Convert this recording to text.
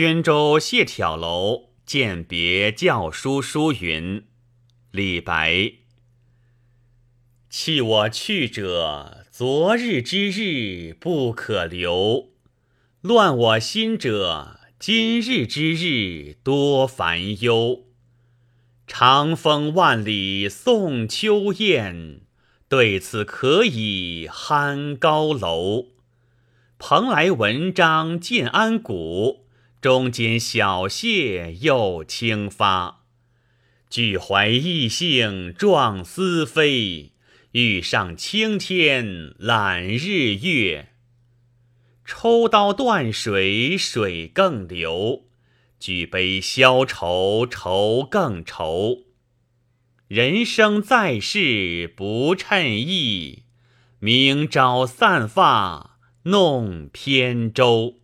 宣州谢挑楼饯别教书书云：李白。弃我去者，昨日之日不可留；乱我心者，今日之日多烦忧。长风万里送秋雁，对此可以酣高楼。蓬莱文章建安骨，中间小谢又清发。俱怀逸兴壮思飞。欲上青天揽日月，抽刀断水水更流，举杯消愁愁更愁。人生在世不称意，明朝散发弄扁舟。